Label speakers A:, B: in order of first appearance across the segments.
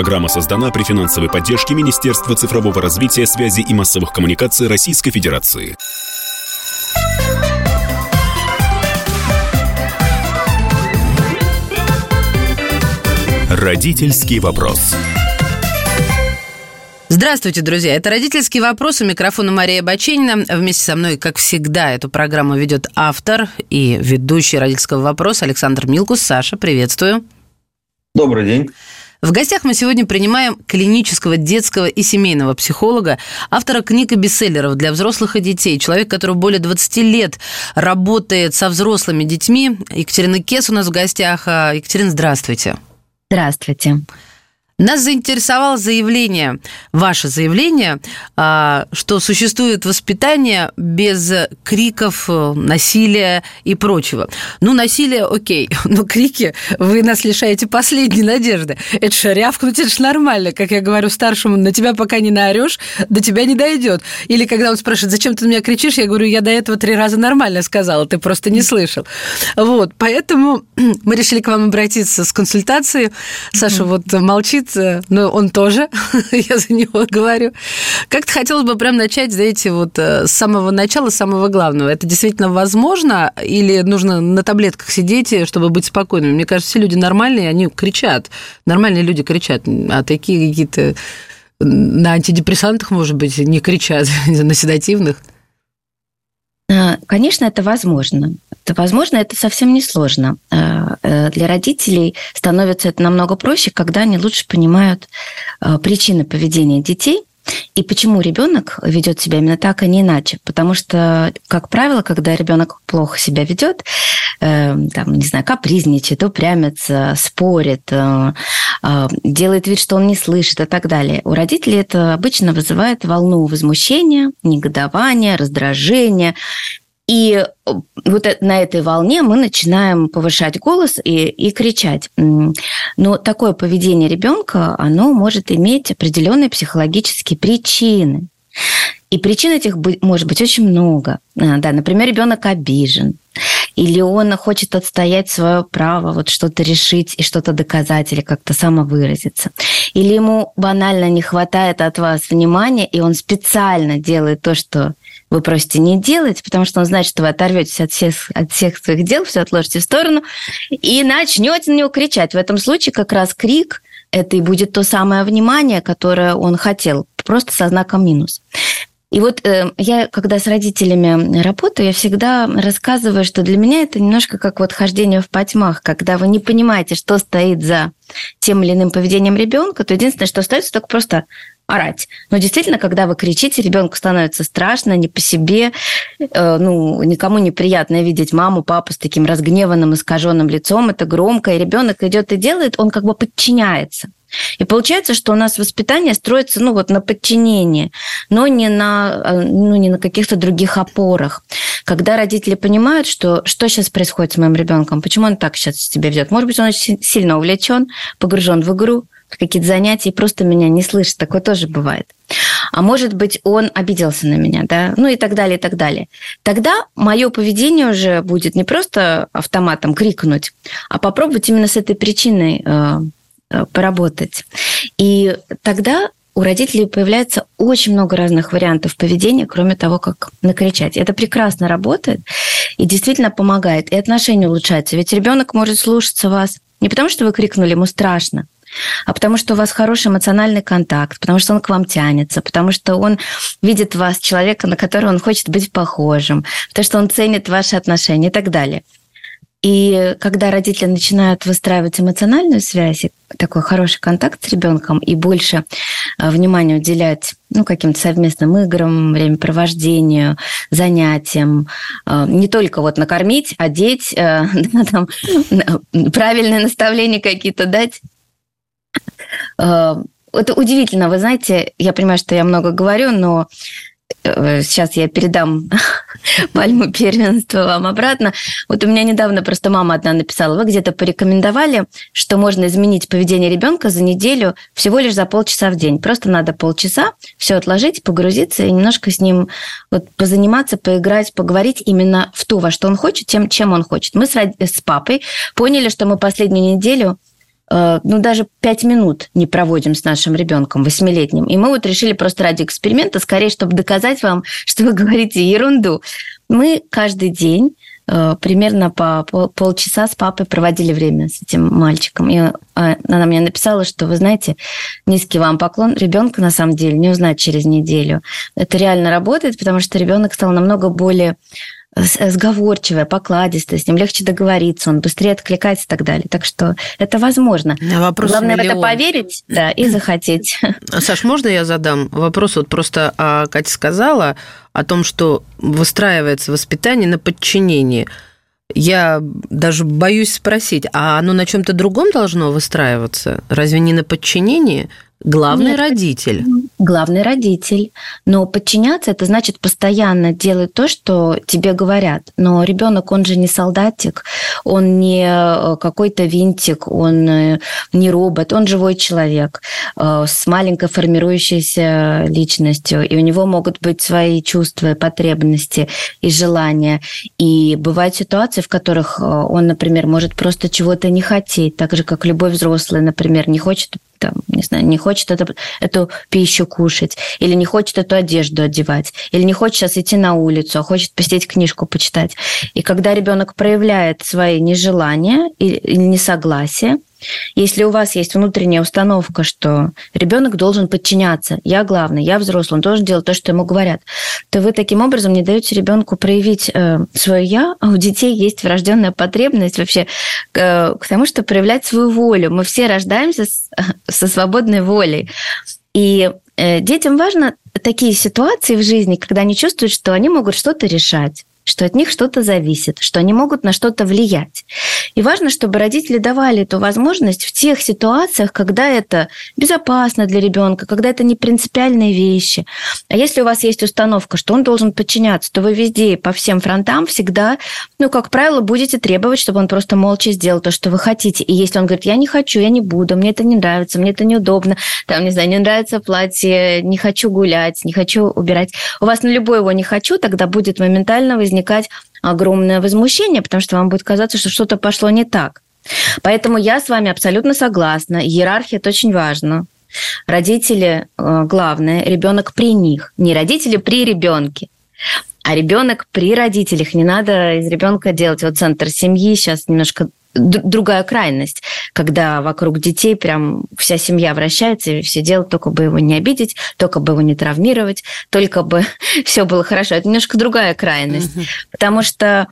A: Программа создана при финансовой поддержке Министерства цифрового развития, связи и массовых коммуникаций Российской Федерации. Родительский вопрос.
B: Здравствуйте, друзья. Это «Родительский вопрос». У микрофона Мария Баченина. Вместе со мной, как всегда, эту программу ведет автор и ведущий «Родительского вопроса» Александр Милкус. Саша, приветствую.
C: Добрый день.
B: В гостях мы сегодня принимаем клинического детского и семейного психолога, автора книг и бестселлеров для взрослых и детей, человек, который более 20 лет работает со взрослыми детьми. Екатерина Кес у нас в гостях. А, Екатерина, здравствуйте.
D: Здравствуйте.
B: Нас заинтересовало заявление, ваше заявление, а, что существует воспитание без криков, насилия и прочего. Ну, насилие, окей, но крики, вы нас лишаете последней надежды. Это же рявкнуть, это же нормально. Как я говорю старшему, на тебя пока не наорешь, до тебя не дойдет. Или когда он спрашивает, зачем ты на меня кричишь, я говорю, я до этого три раза нормально сказала, ты просто не слышал. Вот, поэтому мы решили к вам обратиться с консультацией. Саша вот молчит, но ну, он тоже, я за него говорю. Как-то хотелось бы прям начать, знаете, вот э, с самого начала, с самого главного. Это действительно возможно или нужно на таблетках сидеть, чтобы быть спокойными? Мне кажется, все люди нормальные, они кричат. Нормальные люди кричат, а такие какие-то на антидепрессантах, может быть, не кричат, на седативных.
D: Э, конечно, это возможно. Это возможно, это совсем не сложно. Э, э, для родителей становится это намного проще, когда они лучше понимают причины поведения детей и почему ребенок ведет себя именно так, а не иначе. Потому что, как правило, когда ребенок плохо себя ведет, там, не знаю, капризничает, упрямится, спорит, делает вид, что он не слышит и так далее. У родителей это обычно вызывает волну возмущения, негодования, раздражения. И вот э, на этой волне мы начинаем повышать голос и, и кричать. Но такое поведение ребенка, оно может иметь определенные психологические причины. И причин этих может быть очень много. А, да, например, ребенок обижен, или он хочет отстоять свое право, вот что-то решить и что-то доказать, или как-то самовыразиться. Или ему банально не хватает от вас внимания, и он специально делает то, что вы просите не делать, потому что он знает, что вы оторветесь от всех, от всех своих дел, все отложите в сторону, и начнете на него кричать. В этом случае как раз крик – это и будет то самое внимание, которое он хотел, просто со знаком минус. И вот э, я, когда с родителями работаю, я всегда рассказываю, что для меня это немножко как вот хождение в потьмах, когда вы не понимаете, что стоит за тем или иным поведением ребенка, то единственное, что остается, только просто орать. Но действительно, когда вы кричите, ребенку становится страшно, не по себе. Э, ну, никому неприятно видеть маму, папу с таким разгневанным, искаженным лицом. Это громко, и ребенок идет и делает, он как бы подчиняется. И получается, что у нас воспитание строится ну, вот на подчинении, но не на, э, ну, не на каких-то других опорах. Когда родители понимают, что, что сейчас происходит с моим ребенком, почему он так сейчас себя ведет. Может быть, он очень сильно увлечен, погружен в игру, какие-то занятия и просто меня не слышит. Такое тоже бывает. А может быть, он обиделся на меня, да, ну и так далее, и так далее. Тогда мое поведение уже будет не просто автоматом крикнуть, а попробовать именно с этой причиной э, э поработать. И тогда у родителей появляется очень много разных вариантов поведения, кроме того, как накричать. Это прекрасно работает и действительно помогает. И отношения улучшаются. Ведь ребенок может слушаться вас не потому, что вы крикнули ему страшно, а потому что у вас хороший эмоциональный контакт, потому что он к вам тянется, потому что он видит вас, человека, на которого он хочет быть похожим, потому что он ценит ваши отношения и так далее. И когда родители начинают выстраивать эмоциональную связь, такой хороший контакт с ребенком и больше а, внимания уделять ну, каким-то совместным играм, времяпровождению, занятиям, а, не только вот накормить, одеть, да, там, правильные наставления какие-то дать, Э, это удивительно, вы знаете, я понимаю, что я много говорю, но э, сейчас я передам пальму первенства вам обратно. Вот у меня недавно просто мама одна написала, вы где-то порекомендовали, что можно изменить поведение ребенка за неделю всего лишь за полчаса в день. Просто надо полчаса все отложить, погрузиться и немножко с ним вот позаниматься, поиграть, поговорить именно в то, во что он хочет, тем, чем он хочет. Мы с, с папой поняли, что мы последнюю неделю ну, даже пять минут не проводим с нашим ребенком восьмилетним. И мы вот решили просто ради эксперимента, скорее, чтобы доказать вам, что вы говорите ерунду. Мы каждый день Э, примерно по полчаса с папой проводили время с этим мальчиком. И э, она мне написала, что, вы знаете, низкий вам поклон, ребенка на самом деле не узнать через неделю. Это реально работает, потому что ребенок стал намного более сговорчивая, покладистая, с ним легче договориться, он быстрее откликается и так далее. Так что это возможно.
B: Вопрос
D: Главное
B: миллион.
D: в это поверить да, и захотеть.
B: Саш, можно я задам вопрос? Вот просто а, Катя сказала о том, что выстраивается воспитание на подчинении. Я даже боюсь спросить, а оно на чем-то другом должно выстраиваться? Разве не на подчинении? Главный Нет, родитель.
D: Главный родитель. Но подчиняться это значит постоянно делать то, что тебе говорят. Но ребенок, он же не солдатик, он не э, какой-то винтик, он э, не робот, он живой человек э, с маленькой формирующейся личностью. И у него могут быть свои чувства, потребности и желания. И бывают ситуации, в которых он, например, может просто чего-то не хотеть, так же, как любой взрослый, например, не хочет там, не знаю, не хочет это, эту пищу кушать, или не хочет эту одежду одевать, или не хочет сейчас идти на улицу, а хочет посидеть книжку почитать. И когда ребенок проявляет свои нежелания или несогласие, если у вас есть внутренняя установка, что ребенок должен подчиняться, я главный, я взрослый, он должен делать то, что ему говорят, то вы таким образом не даете ребенку проявить э, свое я, а у детей есть врожденная потребность вообще э, к тому, чтобы проявлять свою волю. Мы все рождаемся с, со свободной волей. И э, детям важно такие ситуации в жизни, когда они чувствуют, что они могут что-то решать что от них что-то зависит, что они могут на что-то влиять. И важно, чтобы родители давали эту возможность в тех ситуациях, когда это безопасно для ребенка, когда это не принципиальные вещи. А если у вас есть установка, что он должен подчиняться, то вы везде по всем фронтам всегда, ну, как правило, будете требовать, чтобы он просто молча сделал то, что вы хотите. И если он говорит, я не хочу, я не буду, мне это не нравится, мне это неудобно, там, не знаю, не нравится платье, не хочу гулять, не хочу убирать. У вас на любой его не хочу, тогда будет моментально возникать возникать огромное возмущение, потому что вам будет казаться, что что-то пошло не так. Поэтому я с вами абсолютно согласна. Иерархия – это очень важно. Родители э, главное, ребенок при них. Не родители при ребенке, а ребенок при родителях. Не надо из ребенка делать вот центр семьи. Сейчас немножко другая крайность, когда вокруг детей прям вся семья вращается, и все делают, только бы его не обидеть, только бы его не травмировать, только бы все было хорошо. Это немножко другая крайность. Потому что,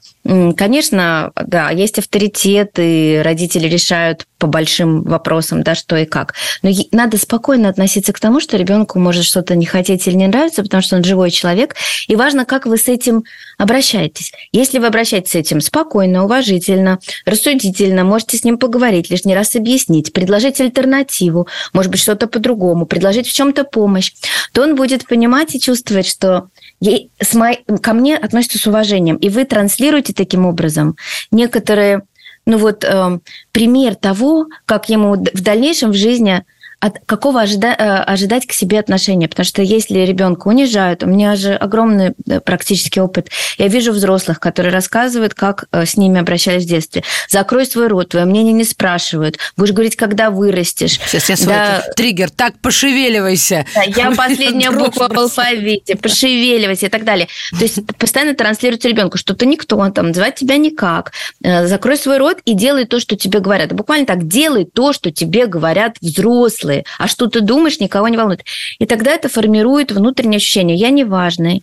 D: конечно, да, есть авторитет, и родители решают по большим вопросам, да, что и как. Но надо спокойно относиться к тому, что ребенку может что-то не хотеть или не нравиться, потому что он живой человек, и важно, как вы с этим обращаетесь. Если вы обращаетесь с этим спокойно, уважительно, рассудительно, можете с ним поговорить, лишний раз объяснить, предложить альтернативу, может быть, что-то по-другому, предложить в чем-то помощь, то он будет понимать и чувствовать, что с мой, ко мне относятся с уважением. И вы транслируете таким образом некоторые, ну вот, э, пример того, как ему в дальнейшем в жизни от какого ожида, э, ожидать к себе отношения. Потому что если ребенка унижают, у меня же огромный э, практический опыт. Я вижу взрослых, которые рассказывают, как э, с ними обращались в детстве. Закрой свой рот, твое мнение не спрашивают. Будешь говорить, когда вырастешь.
B: Сейчас я свой да. триггер. Так, пошевеливайся.
D: Да, я последняя буква в алфавите. Пошевеливайся и так далее. То есть постоянно транслируется ребенку, что ты никто, там называть тебя никак. Закрой свой рот и делай то, что тебе говорят. Буквально так, делай то, что тебе говорят взрослые взрослые, а что ты думаешь, никого не волнует. И тогда это формирует внутреннее ощущение. «я не важный»,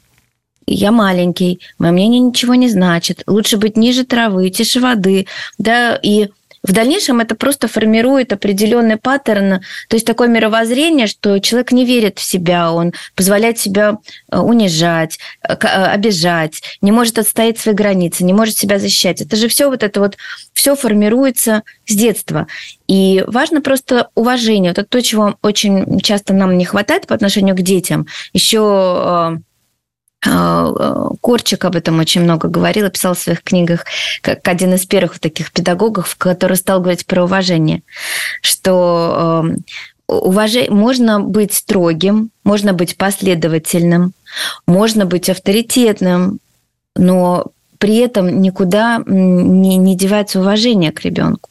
D: я маленький, мое мнение ничего не значит, лучше быть ниже травы, тише воды, да, и в дальнейшем это просто формирует определенный паттерн, то есть такое мировоззрение, что человек не верит в себя, он позволяет себя э, унижать, э, э, обижать, не может отстоять свои границы, не может себя защищать. Это же все вот это вот, все формируется с детства. И важно просто уважение. Это то, чего очень часто нам не хватает по отношению к детям. Еще Корчик об этом очень много говорил, писал в своих книгах, как один из первых таких педагогов, который стал говорить про уважение, что эм, уважение, можно быть строгим, можно быть последовательным, можно быть авторитетным, но при этом никуда не, не девается уважение к ребенку.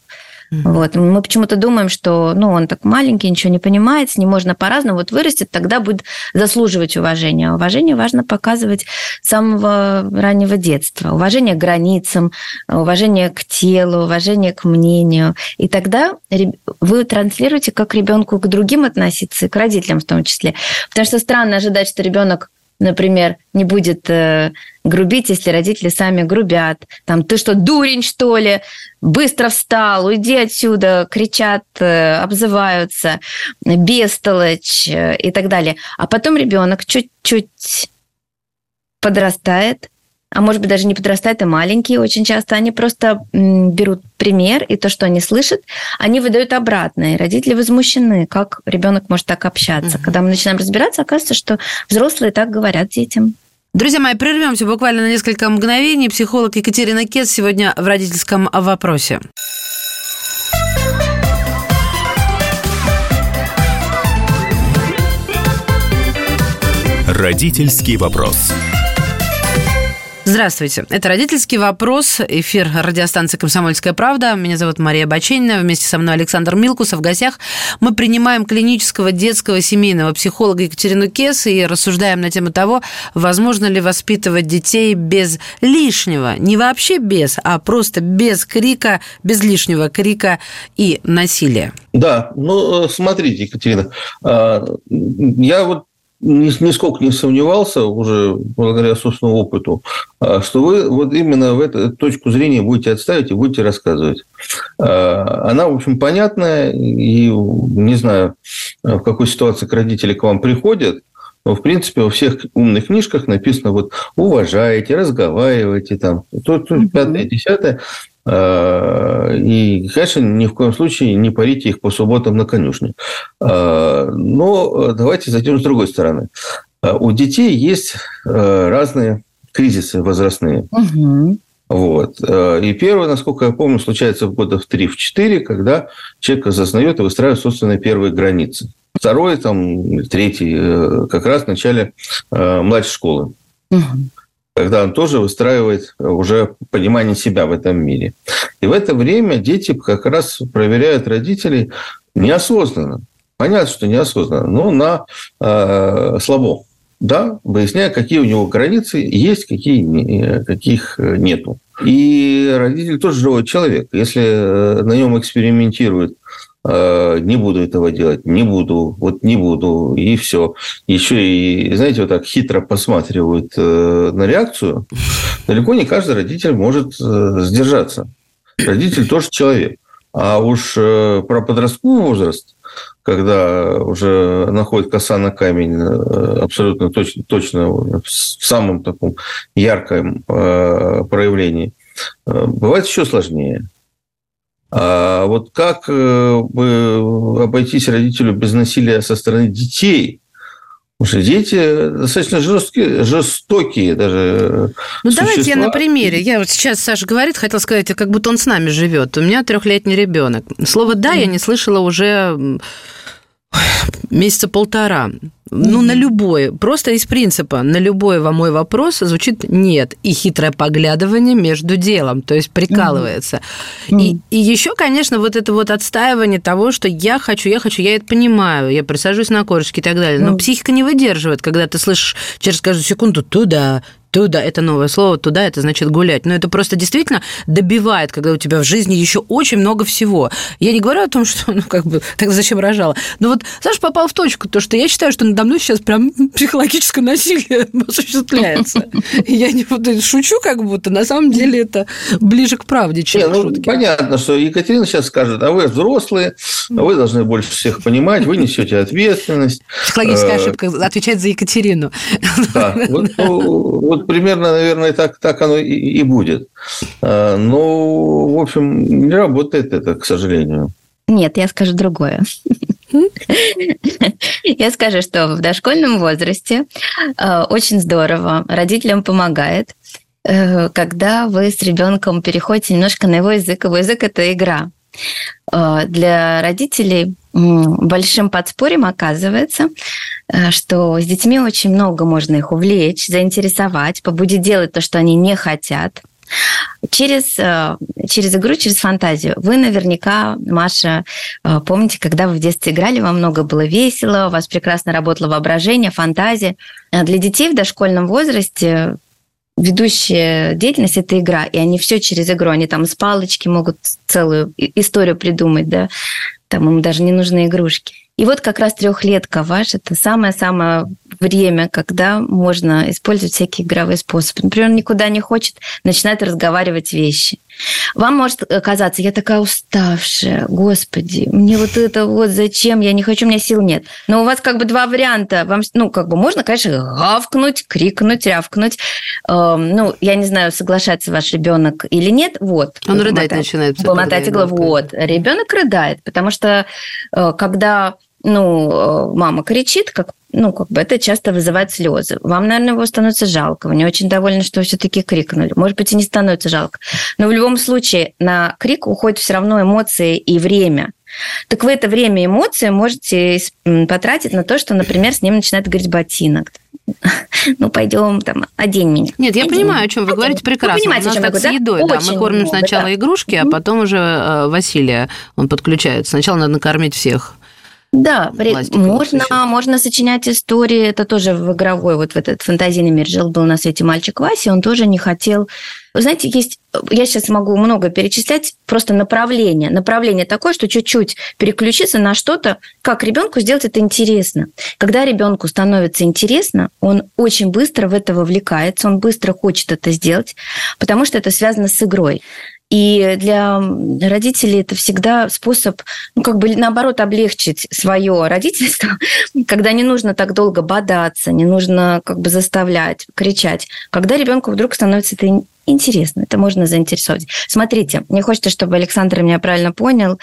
D: Вот. Мы почему-то думаем, что ну, он так маленький, ничего не понимает, с ним можно по-разному. Вот вырастет, тогда будет заслуживать уважения. Уважение важно показывать с самого раннего детства. Уважение к границам, уважение к телу, уважение к мнению. И тогда вы транслируете, как ребенку к другим относиться, и к родителям в том числе. Потому что странно ожидать, что ребенок например, не будет э, грубить, если родители сами грубят. Там, ты что, дурень, что ли? Быстро встал, уйди отсюда, кричат, э, обзываются, бестолочь э, и так далее. А потом ребенок чуть-чуть подрастает, а может быть даже не подрастают, а маленькие очень часто, они просто берут пример, и то, что они слышат, они выдают обратно, и родители возмущены, как ребенок может так общаться. Угу. Когда мы начинаем разбираться, оказывается, что взрослые так говорят детям.
B: Друзья мои, прервемся буквально на несколько мгновений. Психолог Екатерина Кес сегодня в родительском вопросе.
A: Родительский вопрос.
B: Здравствуйте. Это «Родительский вопрос», эфир радиостанции «Комсомольская правда». Меня зовут Мария Баченина, вместе со мной Александр Милкусов. В гостях мы принимаем клинического детского семейного психолога Екатерину Кес и рассуждаем на тему того, возможно ли воспитывать детей без лишнего, не вообще без, а просто без крика, без лишнего крика и насилия.
C: Да, ну, смотрите, Екатерина, а, я вот нисколько не сомневался уже благодаря собственному опыту, а, что вы вот именно в эту точку зрения будете отставить и будете рассказывать. А, она, в общем, понятная, и не знаю, в какой ситуации к родители к вам приходят, но, в принципе, во всех умных книжках написано вот уважайте, разговаривайте, там, то, то, пятое, десятое. А, и, конечно, ни в коем случае не парите их по субботам на конюшне. А, но давайте зайдем с другой стороны. У детей есть разные кризисы возрастные. Угу. Вот. И первый, насколько я помню, случается в годах 3-4, когда человек осознает и выстраивает собственные первые границы. Второй, там, третий, э, как раз в начале младшей школы. Угу когда он тоже выстраивает уже понимание себя в этом мире. И в это время дети как раз проверяют родителей неосознанно. Понятно, что неосознанно, но на э, слабо. Да, выясняя, какие у него границы есть, какие, каких нету. И родитель тоже живой человек. Если э, на нем экспериментируют Э, не буду этого делать, не буду, вот не буду, и все. Еще и, знаете, вот так хитро посматривают э, на реакцию. Далеко не каждый родитель может э, сдержаться. Родитель тоже человек. А уж про подростковый возраст, когда уже находит коса на камень абсолютно точно, точно в самом таком ярком проявлении, бывает еще сложнее. А вот как э, обойтись родителю без насилия со стороны детей? Потому что дети достаточно жесткие, жестокие даже.
B: Ну, существа. давайте я на примере. Я вот сейчас Саша говорит, хотел сказать, как будто он с нами живет. У меня трехлетний ребенок. Слово да я не слышала уже месяца полтора. Ну, на любое, просто из принципа, на любой во мой вопрос звучит нет. И хитрое поглядывание между делом, то есть прикалывается. Mm-hmm. И, и еще, конечно, вот это вот отстаивание того, что я хочу, я хочу, я это понимаю, я присаживаюсь на корочке и так далее. Но mm-hmm. психика не выдерживает, когда ты слышишь через каждую секунду туда, Туда это новое слово, туда это значит гулять. Но это просто действительно добивает, когда у тебя в жизни еще очень много всего. Я не говорю о том, что, ну, как бы, так зачем рожала. Но вот Саша попал в точку, то, что я считаю, что надо мной сейчас прям психологическое насилие осуществляется. Я не вот, шучу как будто, на самом деле это ближе к правде, чем не,
C: ну, Понятно, что Екатерина сейчас скажет, а вы взрослые, а вы должны больше всех понимать, вы несете ответственность.
B: Психологическая э, ошибка отвечать за Екатерину.
C: Да, вот, ну, примерно, наверное, так, так оно и, и будет. А, но, в общем, не работает это, к сожалению.
D: Нет, я скажу другое. Я скажу, что в дошкольном возрасте а, очень здорово, родителям помогает, э, когда вы с ребенком переходите немножко на его язык. Его язык – это игра. А, для родителей большим подспорьем оказывается, э, что с детьми очень много можно их увлечь, заинтересовать, побудить делать то, что они не хотят. Через, э, через игру, через фантазию. Вы наверняка, Маша, э, помните, когда вы в детстве играли, вам много было весело, у вас прекрасно работало воображение, фантазия. Для детей в дошкольном возрасте ведущая деятельность – это игра, и они все через игру, они там с палочки могут целую историю придумать, да, там им даже не нужны игрушки. И вот как раз трехлетка ваш – это самое-самое время, когда можно использовать всякие игровые способы. Например, он никуда не хочет, начинает разговаривать вещи. Вам может казаться, я такая уставшая, господи, мне вот это вот зачем, я не хочу, у меня сил нет. Но у вас как бы два варианта. Вам, ну, как бы можно, конечно, гавкнуть, крикнуть, рявкнуть. Эм, ну, я не знаю, соглашается ваш ребенок или нет. Вот.
B: Он рыдать начинает.
D: Мотать иглу. Вот. Ребенок рыдает, потому что э, когда ну, э, мама кричит, как, ну, как бы это часто вызывает слезы. Вам, наверное, его становится жалко. Вы не очень довольны, что все-таки крикнули. Может быть, и не становится жалко. Но в любом случае на крик уходит все равно эмоции и время. Так вы это время и эмоции можете потратить на то, что, например, с ним начинает говорить ботинок. Ну, пойдем там, одень меня.
B: Нет, я одень. понимаю, о чем вы одень. говорите прекрасно. Вы понимаете, У нас так с едой, да? Мы кормим много, сначала да. игрушки, а потом уже э, Василия, он подключается. Сначала надо накормить всех.
D: Да, можно, можно сочинять истории, это тоже в игровой, вот в этот фантазийный мир жил был на свете мальчик Вася, он тоже не хотел... Вы знаете, есть, я сейчас могу много перечислять, просто направление. Направление такое, что чуть-чуть переключиться на что-то, как ребенку сделать это интересно. Когда ребенку становится интересно, он очень быстро в это вовлекается, он быстро хочет это сделать, потому что это связано с игрой. И для родителей это всегда способ, ну, как бы наоборот, облегчить свое родительство, когда не нужно так долго бодаться, не нужно как бы заставлять, кричать. Когда ребенку вдруг становится это интересно, это можно заинтересовать. Смотрите, мне хочется, чтобы Александр меня правильно понял.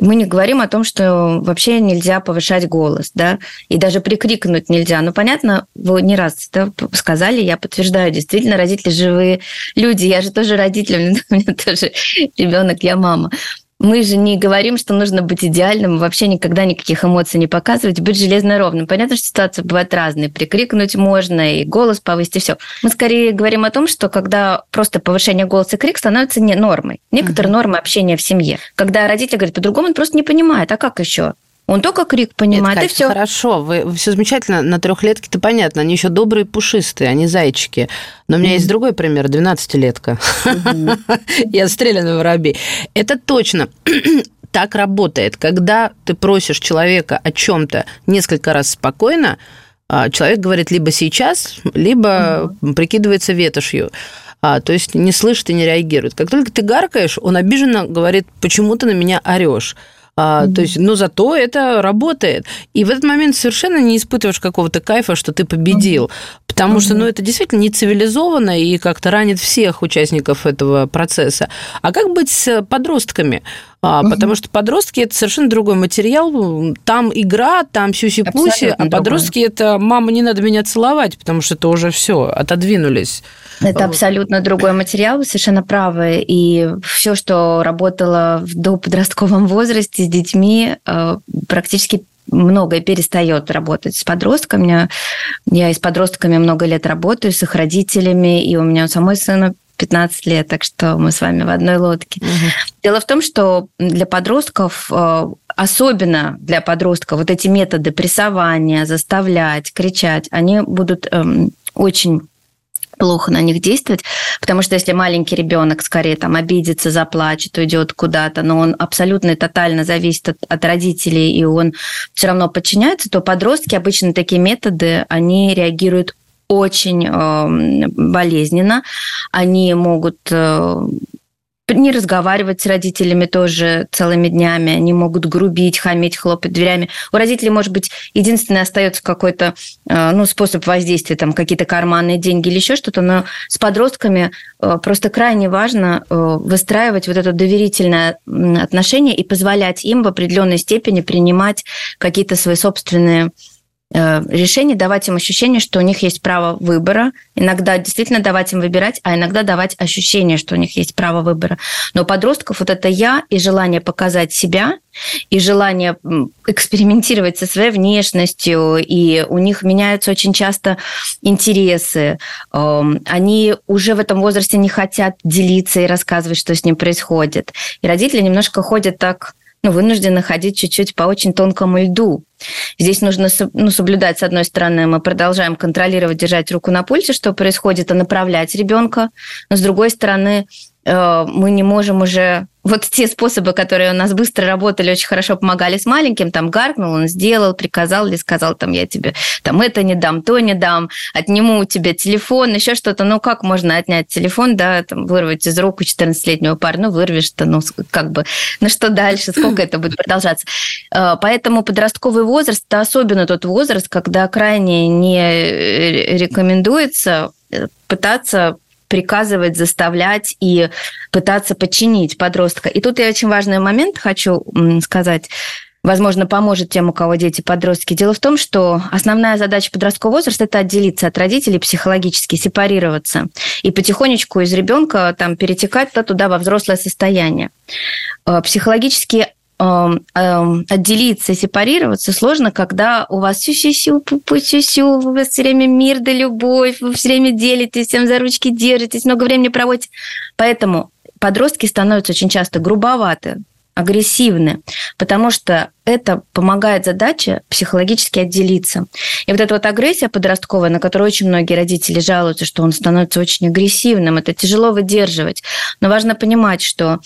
D: Мы не говорим о том, что вообще нельзя повышать голос, да, и даже прикрикнуть нельзя. Ну, понятно, вы не раз да, сказали, я подтверждаю, действительно, родители живые люди. Я же тоже родитель, у меня тоже ребенок, я мама. Мы же не говорим, что нужно быть идеальным, вообще никогда никаких эмоций не показывать, быть железно ровным. Понятно, что ситуации бывают разные. Прикрикнуть можно, и голос повысить, и все. Мы скорее говорим о том, что когда просто повышение голоса и крик становится не нормой. Некоторые угу. нормы общения в семье. Когда родители говорят по-другому, он просто не понимает, а как еще? Он только крик понимает,
B: Нет,
D: и все.
B: Хорошо, вы все замечательно. На трехлетке-то понятно, они еще добрые, пушистые, они зайчики. Но у меня mm-hmm. есть другой пример, 12-летка. Mm-hmm. Я стреляный воробей. Это точно так работает. Когда ты просишь человека о чем-то несколько раз спокойно, а, человек говорит либо сейчас, либо mm-hmm. прикидывается ветошью. А, то есть не слышит и не реагирует. Как только ты гаркаешь, он обиженно говорит, почему ты на меня орешь. А, mm-hmm. То есть, но зато это работает. И в этот момент совершенно не испытываешь какого-то кайфа, что ты победил. Mm-hmm. Потому mm-hmm. что, ну, это действительно не цивилизованно и как-то ранит всех участников этого процесса. А как быть с подростками? А, угу. Потому что подростки это совершенно другой материал. Там игра, там сюси-пуси, а подростки это мама, не надо меня целовать, потому что это уже все, отодвинулись.
D: Это абсолютно другой материал, вы совершенно правы. И все, что работало в доподростковом возрасте с детьми, э, практически многое перестает работать с подростками. Я и с подростками много лет работаю, с их родителями, и у меня у самой сына 15 лет, так что мы с вами в одной лодке. Угу. Дело в том, что для подростков э, особенно для подростков вот эти методы прессования, заставлять, кричать, они будут эм, очень плохо на них действовать, потому что если маленький ребенок скорее там обидится, заплачет, уйдет куда-то, но он абсолютно и тотально зависит от, от родителей, и он все равно подчиняется, то подростки обычно такие методы, они реагируют очень э, болезненно. Они могут э, не разговаривать с родителями тоже целыми днями, они могут грубить, хамить, хлопать дверями. У родителей, может быть, единственный остается какой-то э, ну, способ воздействия, там какие-то карманные деньги или еще что-то, но с подростками просто крайне важно выстраивать вот это доверительное отношение и позволять им в определенной степени принимать какие-то свои собственные решений, давать им ощущение, что у них есть право выбора. Иногда действительно давать им выбирать, а иногда давать ощущение, что у них есть право выбора. Но у подростков вот это «я» и желание показать себя, и желание экспериментировать со своей внешностью, и у них меняются очень часто интересы. Эм, они уже в этом возрасте не хотят делиться и рассказывать, что с ним происходит. И родители немножко ходят так ну, вынуждены ходить чуть-чуть по очень тонкому льду. Здесь нужно ну, соблюдать, с одной стороны, мы продолжаем контролировать, держать руку на пульсе, что происходит, и направлять ребенка, но с другой стороны, мы не можем уже вот те способы, которые у нас быстро работали, очень хорошо помогали с маленьким, там гаркнул, он сделал, приказал или сказал, там, я тебе там это не дам, то не дам, отниму у тебя телефон, еще что-то. Ну, как можно отнять телефон, да, там, вырвать из рук у 14-летнего парня, ну, вырвешь-то, ну, как бы, ну, что дальше, сколько это будет продолжаться? Э, поэтому подростковый возраст, это особенно тот возраст, когда крайне не рекомендуется э, пытаться приказывать, заставлять и пытаться подчинить подростка. И тут я очень важный момент хочу сказать возможно, поможет тем, у кого дети подростки. Дело в том, что основная задача подросткового возраста – это отделиться от родителей психологически, сепарироваться и потихонечку из ребенка там, перетекать туда во взрослое состояние. Э, психологически отделиться, сепарироваться сложно, когда у вас сю-сю-сю, пу-пу-сю-сю, у вас все время мир да любовь, вы все время делитесь, всем за ручки держитесь, много времени проводите. Поэтому подростки становятся очень часто грубоваты, агрессивны, потому что это помогает задаче психологически отделиться. И вот эта вот агрессия подростковая, на которую очень многие родители жалуются, что он становится очень агрессивным, это тяжело выдерживать. Но важно понимать, что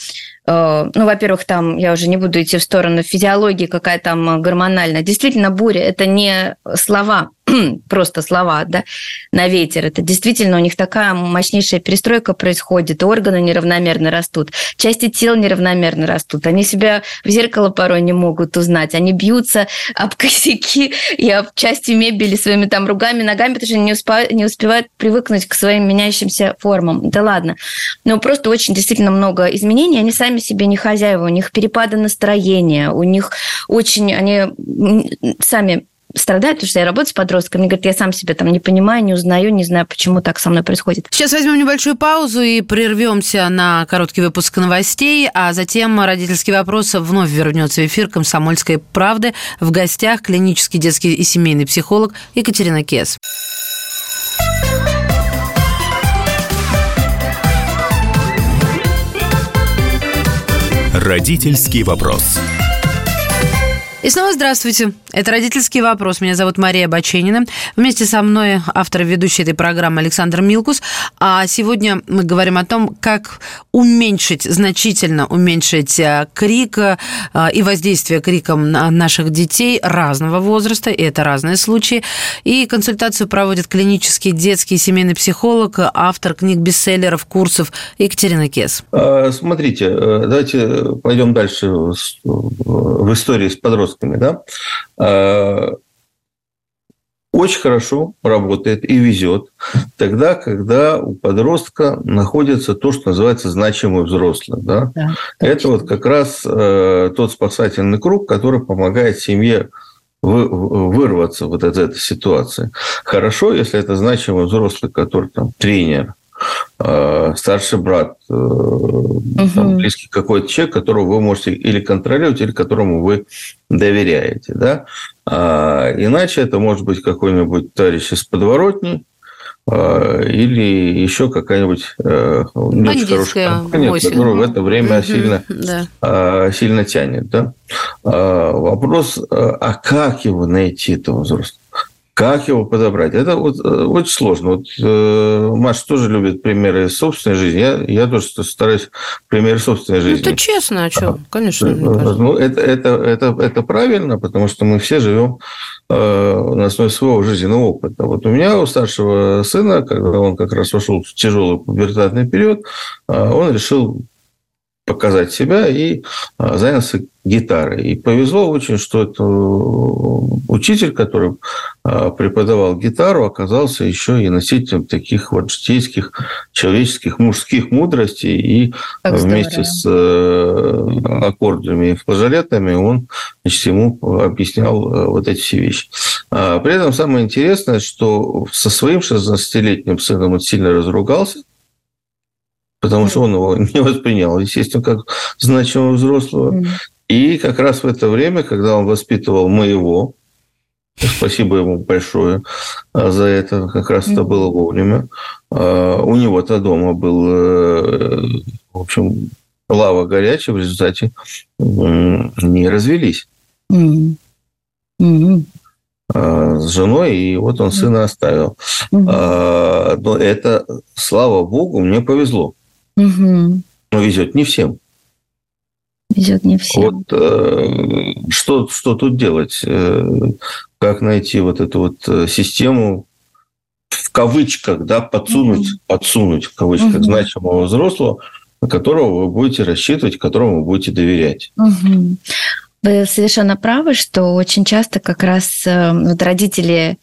D: ну, во-первых, там я уже не буду идти в сторону физиологии, какая там гормональная. Действительно, буря – это не слова, просто слова, да, на ветер. Это действительно у них такая мощнейшая перестройка происходит, органы неравномерно растут, части тел неравномерно растут, они себя в зеркало порой не могут узнать, они бьются об косяки и об части мебели своими там ругами, ногами, потому что не, успа- не успевают привыкнуть к своим меняющимся формам. Да ладно. Но просто очень действительно много изменений, они сами себе не хозяева, у них перепады настроения, у них очень, они сами страдают, потому что я работаю с подростками, говорят, я сам себя там не понимаю, не узнаю, не знаю, почему так со мной происходит.
B: Сейчас возьмем небольшую паузу и прервемся на короткий выпуск новостей, а затем родительский вопрос вновь вернется в эфир «Комсомольской правды». В гостях клинический детский и семейный психолог Екатерина Кес.
A: Родительский вопрос.
B: И снова здравствуйте. Это «Родительский вопрос». Меня зовут Мария Баченина. Вместе со мной автор ведущей этой программы Александр Милкус. А сегодня мы говорим о том, как уменьшить, значительно уменьшить э, крик э, и воздействие криком на наших детей разного возраста, и это разные случаи. И консультацию проводит клинический детский семейный психолог, автор книг-бестселлеров, курсов Екатерина Кес.
C: А, смотрите, э, давайте пойдем дальше в истории с подростками подростками, да, а, очень хорошо работает и везет тогда, когда у подростка находится то, что называется значимый взрослый. Да? Да, Это вот как раз э, тот спасательный круг, который помогает семье вырваться вот из этой ситуации. Хорошо, если это значимый взрослый, который там тренер, Э, старший брат, угу. там, близкий какой-то человек, которого вы можете или контролировать, или которому вы доверяете. Да? А, иначе это может быть какой-нибудь товарищ из подворотни, а, или еще какая-нибудь э, не очень хорошая компания, которая в это время угу, сильно, да. сильно тянет. Да? Вопрос, а как его найти, этого взрослого? Как его подобрать? Это вот э, очень сложно. Вот э, Маша тоже любит примеры собственной жизни. Я, я тоже стараюсь примеры собственной ну, жизни.
B: Это честно, а что? Конечно. Э,
C: ну, это, это, это, это правильно, потому что мы все живем э, на основе своего жизненного опыта. Вот у меня, у старшего сына, когда он как раз вошел в тяжелый пубертатный период, э, он решил показать себя и а, занялся гитарой. И повезло очень, что это учитель, который преподавал гитару, оказался еще и носителем таких вот житейских, человеческих, мужских мудростей. И как вместе здорово. с э, аккордами и флажолетами он значит, ему объяснял э, вот эти все вещи. А при этом самое интересное, что со своим 16-летним сыном он сильно разругался, потому что он его не воспринял, естественно, как значимого взрослого. И как раз в это время, когда он воспитывал моего, спасибо ему большое а, за это, как раз это было вовремя, а, у него-то дома был, э, в общем, лава горячая, в результате не развелись. с женой, и вот он сына оставил. Но это, слава богу, мне повезло. Но везет не всем.
D: Везет не всем.
C: Вот э, что, что тут делать? Э, как найти вот эту вот э, систему в кавычках, да, подсунуть, mm подсунуть в кавычках mm значимого взрослого, на которого вы будете рассчитывать, которому вы будете доверять.
D: mm Вы совершенно правы, что очень часто как раз вот родители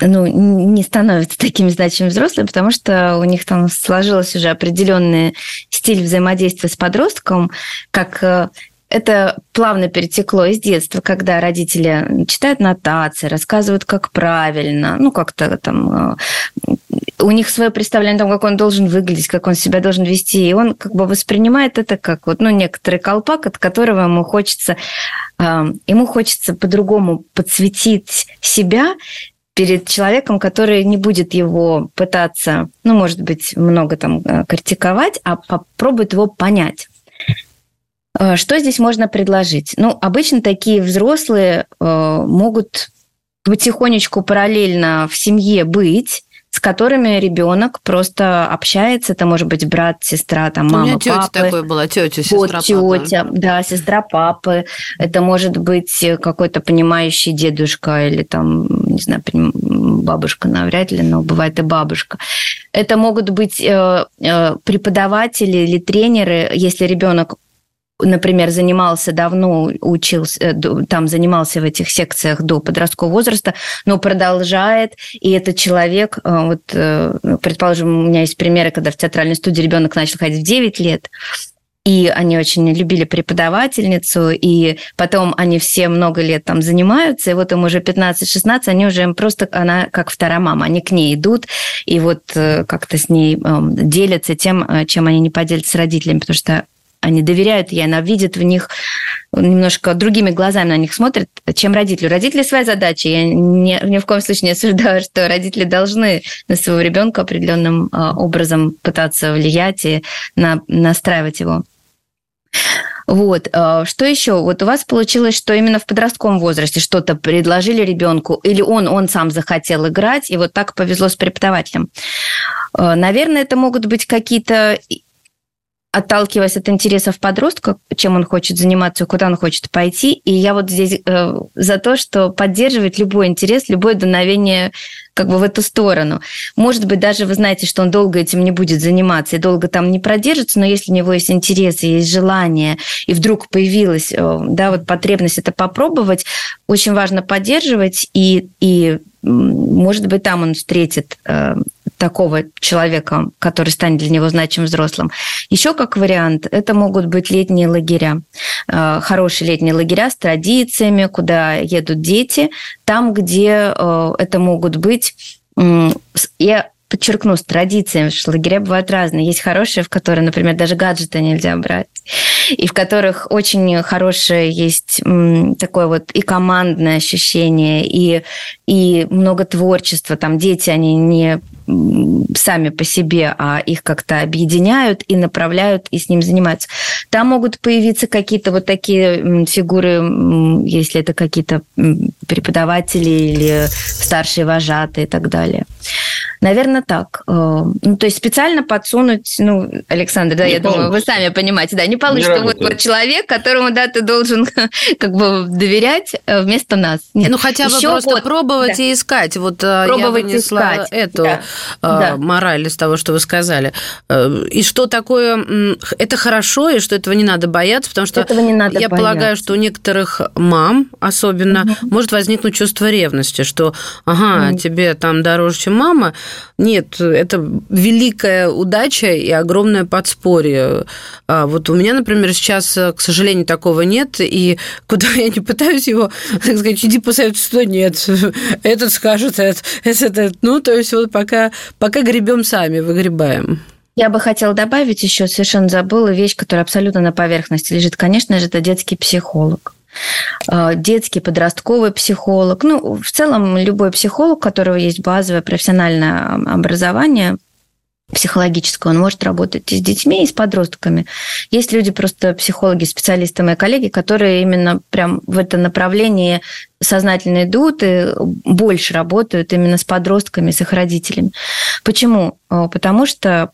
D: ну, не становятся такими значимыми взрослыми, потому что у них там сложилось уже определенный стиль взаимодействия с подростком, как э, это плавно перетекло из детства, когда родители читают нотации, рассказывают, как правильно, ну, как-то там э, у них свое представление о том, как он должен выглядеть, как он себя должен вести, и он как бы воспринимает это как вот, ну, некоторый колпак, от которого ему хочется э, ему хочется по-другому подсветить себя перед человеком, который не будет его пытаться, ну, может быть, много там э, критиковать, а попробует его понять. Э, что здесь можно предложить? Ну, обычно такие взрослые э, могут потихонечку параллельно в семье быть, с которыми ребенок просто общается. Это может быть брат, сестра, там, мама, У меня тетя папы.
B: такой была, тетя, сестра,
D: вот, тетя, папа. да, сестра папы. Это может быть какой-то понимающий дедушка или там, не знаю, бабушка навряд ли, но бывает и бабушка. Это могут быть э, э, преподаватели или тренеры, если ребенок например, занимался давно, учился, э, там занимался в этих секциях до подросткового возраста, но продолжает, и этот человек, э, вот, э, предположим, у меня есть примеры, когда в театральной студии ребенок начал ходить в 9 лет, и они очень любили преподавательницу, и потом они все много лет там занимаются, и вот им уже 15-16, они уже им просто, она как вторая мама, они к ней идут, и вот как-то с ней эм, делятся тем, чем они не поделятся с родителями, потому что они доверяют ей, она видит в них немножко другими глазами на них смотрит, чем родители. У родителей своя задача. Я ни, ни в коем случае не осуждаю, что родители должны на своего ребенка определенным а, образом пытаться влиять и на, настраивать его. Вот. А, что еще? Вот у вас получилось, что именно в подростковом возрасте что-то предложили ребенку, или он, он сам захотел играть, и вот так повезло с преподавателем. А, наверное, это могут быть какие-то отталкиваясь от интересов подростка, чем он хочет заниматься, куда он хочет пойти. И я вот здесь э, за то, что поддерживать любой интерес, любое дуновение как бы в эту сторону. Может быть, даже вы знаете, что он долго этим не будет заниматься и долго там не продержится, но если у него есть интерес, есть желание, и вдруг появилась э, да, вот потребность это попробовать, очень важно поддерживать и, и может быть, там он встретит э, такого человека, который станет для него значимым взрослым. Еще как вариант, это могут быть летние лагеря. Э, хорошие летние лагеря с традициями, куда едут дети, там, где э, это могут быть... Я подчеркну, с традициями, что лагеря бывают разные. Есть хорошие, в которые, например, даже гаджеты нельзя брать, и в которых очень хорошее есть такое вот и командное ощущение, и, и много творчества. Там дети, они не сами по себе, а их как-то объединяют и направляют, и с ним занимаются. Там могут появиться какие-то вот такие фигуры, если это какие-то преподаватели или старшие вожатые и так далее. Наверное, так. Э, ну, то есть специально подсунуть, ну, Александр, да, не я получится. думаю, вы сами понимаете, да, не получится. Не вот, вот человек, которому, да, ты должен как бы доверять э, вместо нас.
B: Нет. Ну, хотя бы Еще просто вот, пробовать да. и искать. Вот э, пробовать я вынесла искать. эту да. Да. мораль из того, что вы сказали. И что такое, это хорошо, и что этого не надо бояться, потому что этого не надо я бояться. полагаю, что у некоторых мам особенно угу. может возникнуть чувство ревности, что, ага, угу. тебе там дороже, чем мама, нет, это великая удача и огромное подспорье. А вот у меня, например, сейчас, к сожалению, такого нет, и куда я не пытаюсь его, так сказать, иди посоветуй, что нет, этот скажет, этот, этот, ну, то есть вот пока, пока гребем сами, выгребаем.
D: Я бы хотела добавить еще, совершенно забыла вещь, которая абсолютно на поверхности лежит. Конечно же, это детский психолог. Э, детский, подростковый психолог. Ну, в целом, любой психолог, у которого есть базовое профессиональное образование, психологическое, он может работать и с детьми, и с подростками. Есть люди, просто психологи, специалисты, мои коллеги, которые именно прям в это направлении сознательно идут и больше работают именно с подростками, с их родителями. Почему? Потому что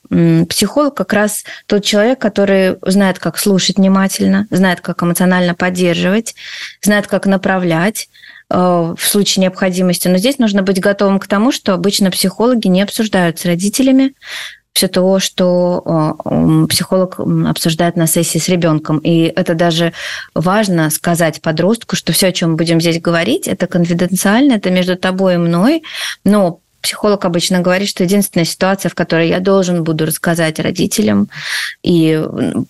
D: психолог как раз тот человек, который знает, как слушать внимательно, знает, как эмоционально поддерживать, знает, как направлять в случае необходимости. Но здесь нужно быть готовым к тому, что обычно психологи не обсуждают с родителями все то, что э, психолог обсуждает на сессии с ребенком. И это даже важно сказать подростку, что все, о чем мы будем здесь говорить, это конфиденциально, это между тобой и мной, но Психолог обычно говорит, что единственная ситуация, в которой я должен буду рассказать родителям и,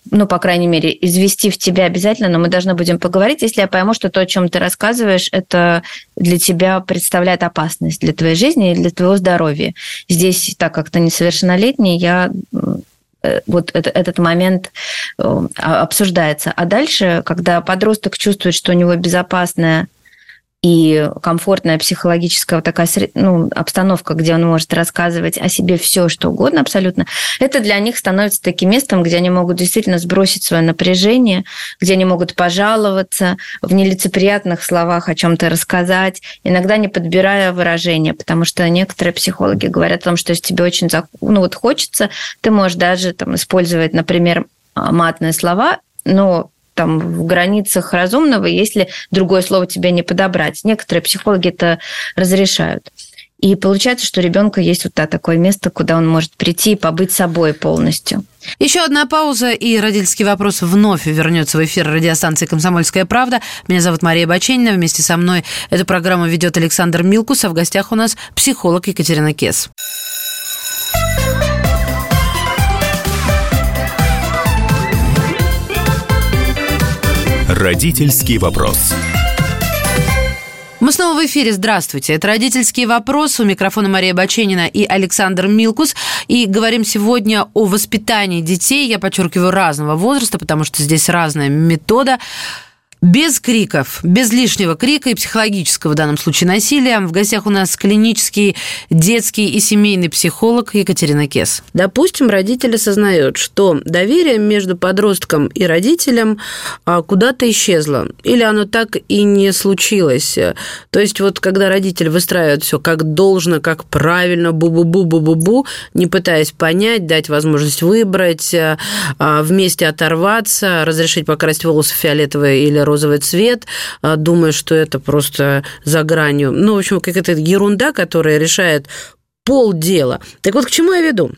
D: ну, по крайней мере, извести в тебя обязательно, но мы должны будем поговорить, если я пойму, что то, о чем ты рассказываешь, это для тебя представляет опасность для твоей жизни и для твоего здоровья. Здесь, так как ты несовершеннолетний, я э, вот это, этот момент э, обсуждается. А дальше, когда подросток чувствует, что у него безопасная и комфортная психологическая такая ну, обстановка, где он может рассказывать о себе все, что угодно абсолютно, это для них становится таким местом, где они могут действительно сбросить свое напряжение, где они могут пожаловаться, в нелицеприятных словах о чем-то рассказать, иногда не подбирая выражения, потому что некоторые психологи говорят о том, что если тебе очень ну, вот хочется, ты можешь даже там, использовать, например, матные слова, но там в границах разумного, если другое слово тебе не подобрать. Некоторые психологи это разрешают. И получается, что у ребенка есть вот такое место, куда он может прийти и побыть собой полностью.
B: Еще одна пауза, и родительский вопрос вновь вернется в эфир радиостанции «Комсомольская правда». Меня зовут Мария Баченина. Вместе со мной эту программу ведет Александр Милкус, а в гостях у нас психолог Екатерина Кес.
A: Родительский вопрос.
B: Мы снова в эфире. Здравствуйте. Это «Родительский вопрос». У микрофона Мария Баченина и Александр Милкус. И говорим сегодня о воспитании детей. Я подчеркиваю, разного возраста, потому что здесь разная метода. Без криков, без лишнего крика и психологического в данном случае насилия. В гостях у нас клинический детский и семейный психолог Екатерина Кес. Допустим, родитель осознает, что доверие между подростком и родителем а, куда-то исчезло. Или оно так и не случилось. То есть вот когда родитель выстраивает все как должно, как правильно, бу-бу-бу-бу-бу-бу, не пытаясь понять, дать возможность выбрать, а, вместе оторваться, разрешить покрасить волосы фиолетовые или розовый цвет, а, думая, что это просто за гранью. Ну, в общем, какая-то ерунда, которая решает полдела. Так вот, к чему я веду?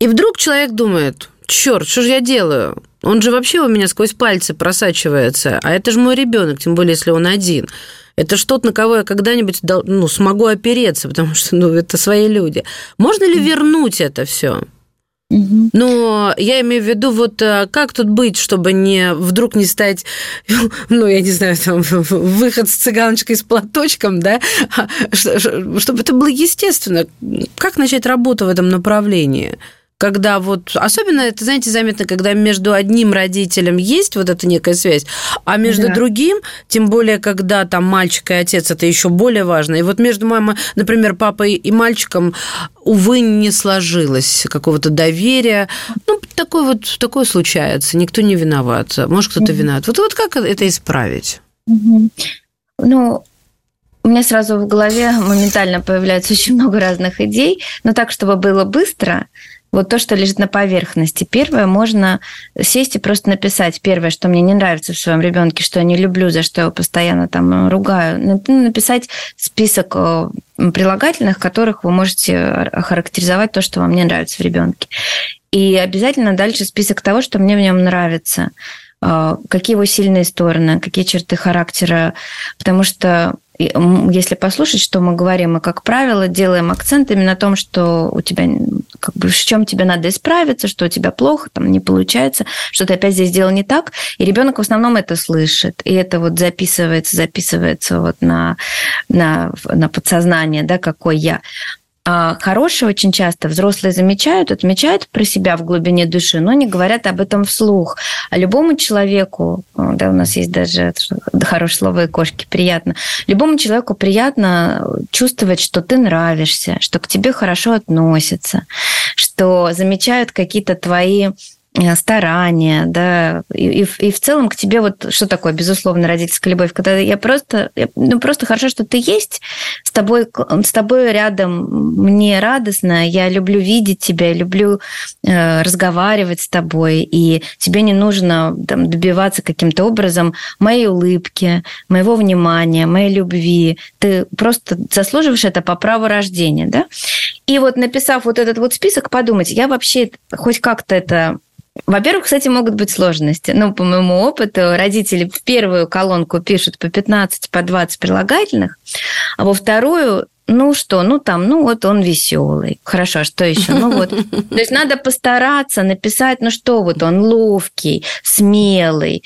B: И вдруг человек думает, черт, что же я делаю? Он же вообще у меня сквозь пальцы просачивается, а это же мой ребенок, тем более, если он один. Это что-то, на кого я когда-нибудь ну, смогу опереться, потому что ну, это свои люди. Можно ли вернуть это все? Но я имею в виду, вот э, как тут быть, чтобы не вдруг не стать, ну, я не знаю, там, выход с цыганочкой с платочком, да, а, чтобы это было естественно. Как начать работу в этом направлении? Когда вот, особенно это, знаете, заметно, когда между одним родителем есть вот эта некая связь, а между да. другим, тем более, когда там мальчик и отец, это еще более важно. И вот между мамой, например, папой и мальчиком, увы, не сложилось какого-то доверия. Ну, такое вот, такое случается, никто не виноват. Может, кто-то угу. виноват. Вот, вот как это исправить?
D: Угу. Ну, у меня сразу в голове моментально появляется очень много разных идей, но так, чтобы было быстро, вот то, что лежит на поверхности. Первое, можно сесть и просто написать первое, что мне не нравится в своем ребенке, что я не люблю, за что я его постоянно там ругаю. Написать список э, прилагательных, которых вы можете охарактеризовать то, что вам не нравится в ребенке. И обязательно дальше список того, что мне в нем нравится э, какие его сильные стороны, какие черты характера, потому что если послушать, что мы говорим, мы, как правило, делаем акцент именно на том, что у тебя, как бы, в чем тебе надо исправиться, что у тебя плохо, там не получается, что ты опять здесь сделал не так. И ребенок в основном это слышит. И это вот записывается, записывается вот на, на, на подсознание, да, какой я. А хорошие очень часто взрослые замечают, отмечают про себя в глубине души, но не говорят об этом вслух. А любому человеку, да, у нас есть даже хорошее слово и кошки, приятно, любому человеку приятно чувствовать, что ты нравишься, что к тебе хорошо относятся, что замечают какие-то твои Э, старания, да, и, и, и в целом к тебе вот что такое, безусловно, родительская любовь, когда я просто, я, ну просто хорошо, что ты есть, с тобой, с тобой рядом, мне радостно, я люблю видеть тебя, люблю э, разговаривать с тобой, и тебе не нужно там, добиваться каким-то образом моей улыбки, моего внимания, моей любви, ты просто заслуживаешь это по праву рождения, да, и вот написав вот этот вот список, подумать, я вообще хоть как-то это во-первых, кстати, могут быть сложности. Ну, по моему опыту, родители в первую колонку пишут по 15, по 20 прилагательных, а во вторую ну что, ну там, ну вот он веселый. Хорошо, а что еще? Ну вот. То есть надо постараться написать, ну что вот он ловкий, смелый,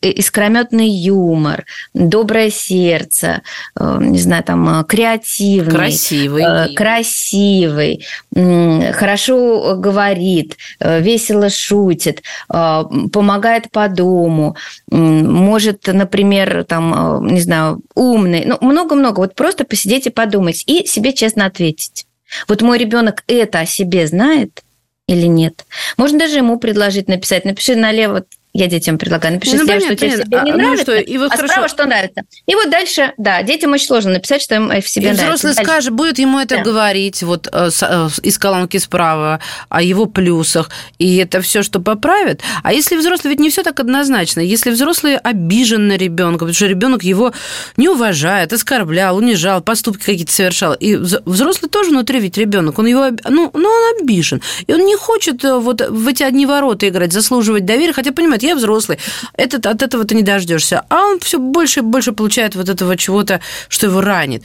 D: искрометный юмор, доброе сердце, э, не знаю, там, э, креативный.
B: Красивый.
D: Э, красивый, хорошо говорит, весело шутит, помогает по дому, может, например, там, не знаю, умный. Ну, много-много. Вот просто посидеть и подумать подумать и себе честно ответить. Вот мой ребенок это о себе знает или нет? Можно даже ему предложить написать, напиши налево я детям предлагаю, напиши ну, слева, понятно, что тебе себе не а, ну нравится, что, и вот а хорошо. справа, что нравится. И вот дальше, да, детям очень сложно написать, что им в себе и нравится.
B: взрослый
D: дальше.
B: скажет, будет ему это да. говорить вот э, э, из колонки справа о его плюсах, и это все, что поправит. А если взрослый, ведь не все так однозначно. Если взрослый обижен на ребенка, потому что ребенок его не уважает, оскорблял, унижал, поступки какие-то совершал, и взрослый тоже внутри ведь ребенок, он его, ну, ну, он обижен, и он не хочет э, вот в эти одни ворота играть, заслуживать доверия, хотя понимает, я взрослый, этот, от этого ты не дождешься. А он все больше и больше получает вот этого чего-то, что его ранит.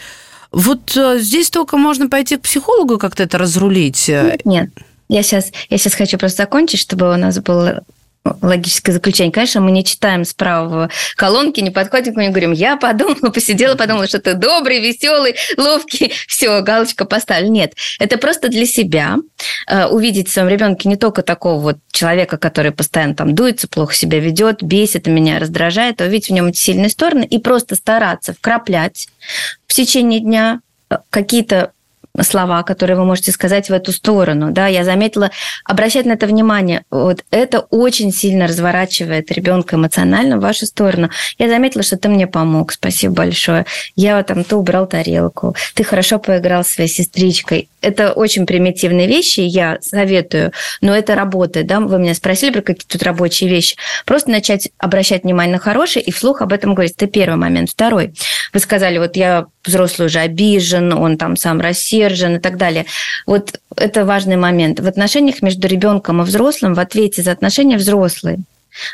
B: Вот э, здесь только можно пойти к психологу как-то это разрулить.
D: Нет, я сейчас, я сейчас хочу просто закончить, чтобы у нас было логическое заключение. Конечно, мы не читаем справа колонки, не подходим к нему и говорим, я подумала, посидела, подумала, что ты добрый, веселый, ловкий, все, галочка поставили. Нет, это просто для себя. Э, увидеть в своем ребенке не только такого вот человека, который постоянно там дуется, плохо себя ведет, бесит меня, раздражает, а увидеть в нем эти сильные стороны и просто стараться вкраплять в течение дня э, какие-то слова, которые вы можете сказать в эту сторону. Да, я заметила, обращать на это внимание. Вот это очень сильно разворачивает ребенка эмоционально в вашу сторону. Я заметила, что ты мне помог. Спасибо большое. Я там то убрал тарелку. Ты хорошо поиграл с своей сестричкой. Это очень примитивные вещи, я советую, но это работает. Да? Вы меня спросили про какие-то тут рабочие вещи. Просто начать обращать внимание на хорошие и вслух об этом говорить. Это первый момент. Второй. Вы сказали, вот я взрослый уже обижен, он там сам рассержен и так далее. Вот это важный момент. В отношениях между ребенком и взрослым в ответе за отношения взрослые.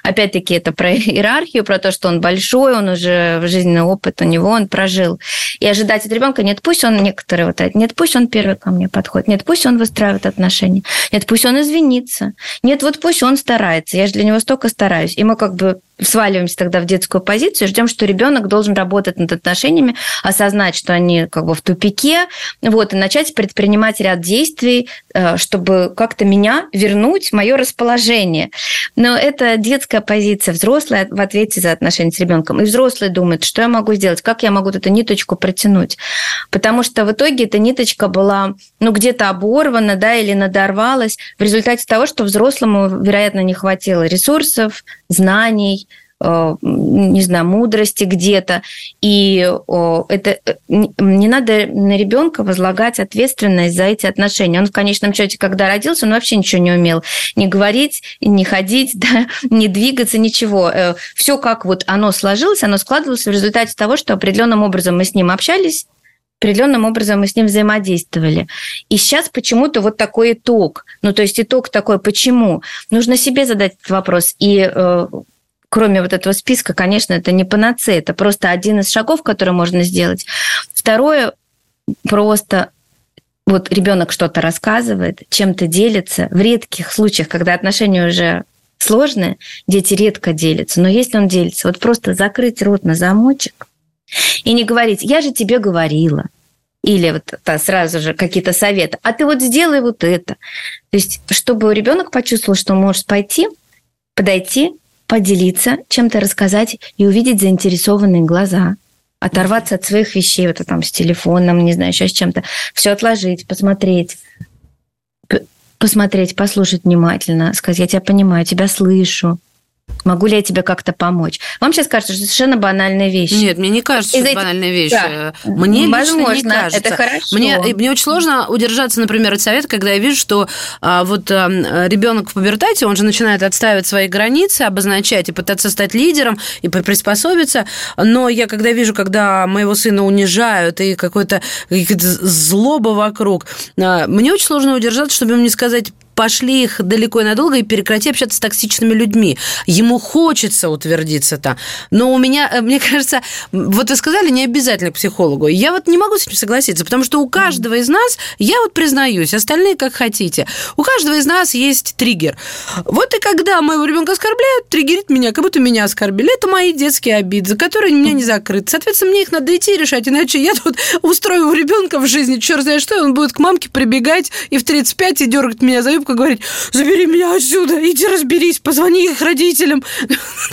D: Опять-таки, это про иерархию, про то, что он большой, он уже жизненный опыт у него, он прожил. И ожидать от ребенка, нет, пусть он некоторые вот нет, пусть он первый ко мне подходит, нет, пусть он выстраивает отношения, нет, пусть он извинится, нет, вот пусть он старается, я же для него столько стараюсь. И мы как бы сваливаемся тогда в детскую позицию, ждем, что ребенок должен работать над отношениями, осознать, что они как бы в тупике, вот, и начать предпринимать ряд действий, э, чтобы как-то меня вернуть, мое расположение. Но это детская позиция, взрослая в ответе за отношения с ребенком. И взрослый думает, что я могу сделать, как я могу эту ниточку протянуть. Потому что в итоге эта ниточка была, ну, где-то оборвана, да, или надорвалась в результате того, что взрослому, вероятно, не хватило ресурсов, знаний, не знаю, мудрости где-то. И это не надо на ребенка возлагать ответственность за эти отношения. Он в конечном счете, когда родился, он вообще ничего не умел. Не говорить, не ходить, да, не двигаться, ничего. Все как вот оно сложилось, оно складывалось в результате того, что определенным образом мы с ним общались, определенным образом мы с ним взаимодействовали. И сейчас почему-то вот такой итог. Ну, то есть итог такой, почему? Нужно себе задать этот вопрос. И э, кроме вот этого списка, конечно, это не панацея, это просто один из шагов, который можно сделать. Второе, просто вот ребенок что-то рассказывает, чем-то делится. В редких случаях, когда отношения уже сложные, дети редко делятся. Но если он делится, вот просто закрыть рот на замочек – и не говорить, я же тебе говорила. Или вот да, сразу же какие-то советы. А ты вот сделай вот это. То есть, чтобы ребенок почувствовал, что он может пойти, подойти, поделиться, чем-то рассказать и увидеть заинтересованные глаза, оторваться от своих вещей, вот там с телефоном, не знаю, еще с чем-то, все отложить, посмотреть, посмотреть, послушать внимательно, сказать, я тебя понимаю, тебя слышу, Могу ли я тебе как-то помочь? Вам сейчас кажется, что совершенно банальная вещь.
B: Нет, мне не кажется, что это банальная вещь. Да. Мне Возможно, лично не кажется.
D: это хорошо.
B: Мне, мне очень сложно удержаться, например, от совета, когда я вижу, что а, вот а, ребенок в пубертате, он же начинает отстаивать свои границы, обозначать и пытаться стать лидером и приспособиться. Но я когда вижу, когда моего сына унижают и какой-то злоба вокруг, а, мне очень сложно удержаться, чтобы ему не сказать пошли их далеко и надолго и прекрати общаться с токсичными людьми. Ему хочется утвердиться там. Но у меня, э, мне кажется, вот вы сказали, не обязательно к психологу. Я вот не могу с этим согласиться, потому что у каждого из нас, я вот признаюсь, остальные как хотите, у каждого из нас есть триггер. Вот и когда моего ребенка оскорбляют, триггерит меня, как будто меня оскорбили. Это мои детские обиды, которые у меня не закрыты. Соответственно, мне их надо идти решать, иначе я тут устрою у ребенка в жизни, черт знает что, и он будет к мамке прибегать и в 35 и дергать меня за юбку говорить, забери меня отсюда, иди разберись, позвони их родителям.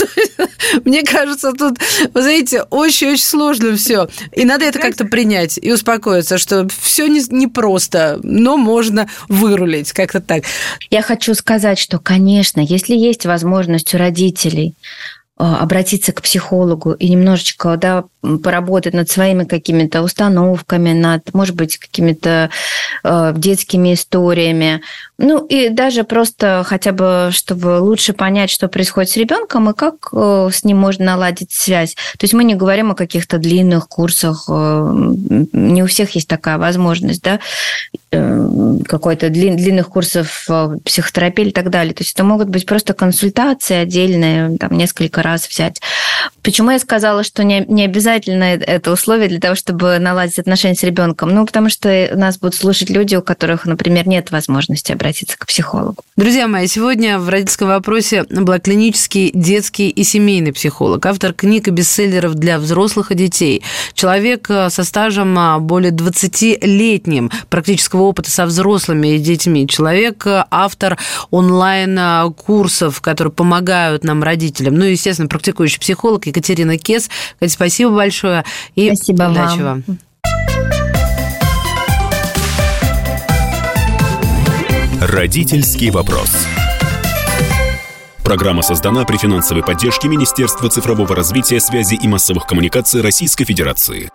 B: Мне кажется, тут, вы знаете, очень-очень сложно все. И надо это как-то принять и успокоиться, что все непросто, но можно вырулить как-то так.
D: Я хочу сказать, что, конечно, если есть возможность у родителей обратиться к психологу и немножечко да, поработать над своими какими-то установками, над, может быть, какими-то э, детскими историями. Ну и даже просто хотя бы, чтобы лучше понять, что происходит с ребенком и как э, с ним можно наладить связь. То есть мы не говорим о каких-то длинных курсах, э, не у всех есть такая возможность, да, э, какой-то длин, длинных курсов э, психотерапии и так далее. То есть это могут быть просто консультации отдельные, там несколько раз взять. Почему я сказала, что не, не обязательно это условие для того, чтобы наладить отношения с ребенком? Ну, потому что нас будут слушать люди, у которых, например, нет возможности обратиться к психологу.
B: Друзья мои, сегодня в родительском вопросе была клинический, детский и семейный психолог, автор книг и бестселлеров для взрослых и детей, человек э, со стажем а, более 20-летним практического опыта со взрослыми и детьми, человек, э, автор онлайн-курсов, которые помогают нам, родителям, ну, естественно, практикующий психолог Екатерина Кес. Катя, спасибо большое и
D: спасибо
B: удачи
D: вам.
B: вам.
A: Родительский вопрос. Программа создана при финансовой поддержке Министерства цифрового развития, связи и массовых коммуникаций Российской Федерации.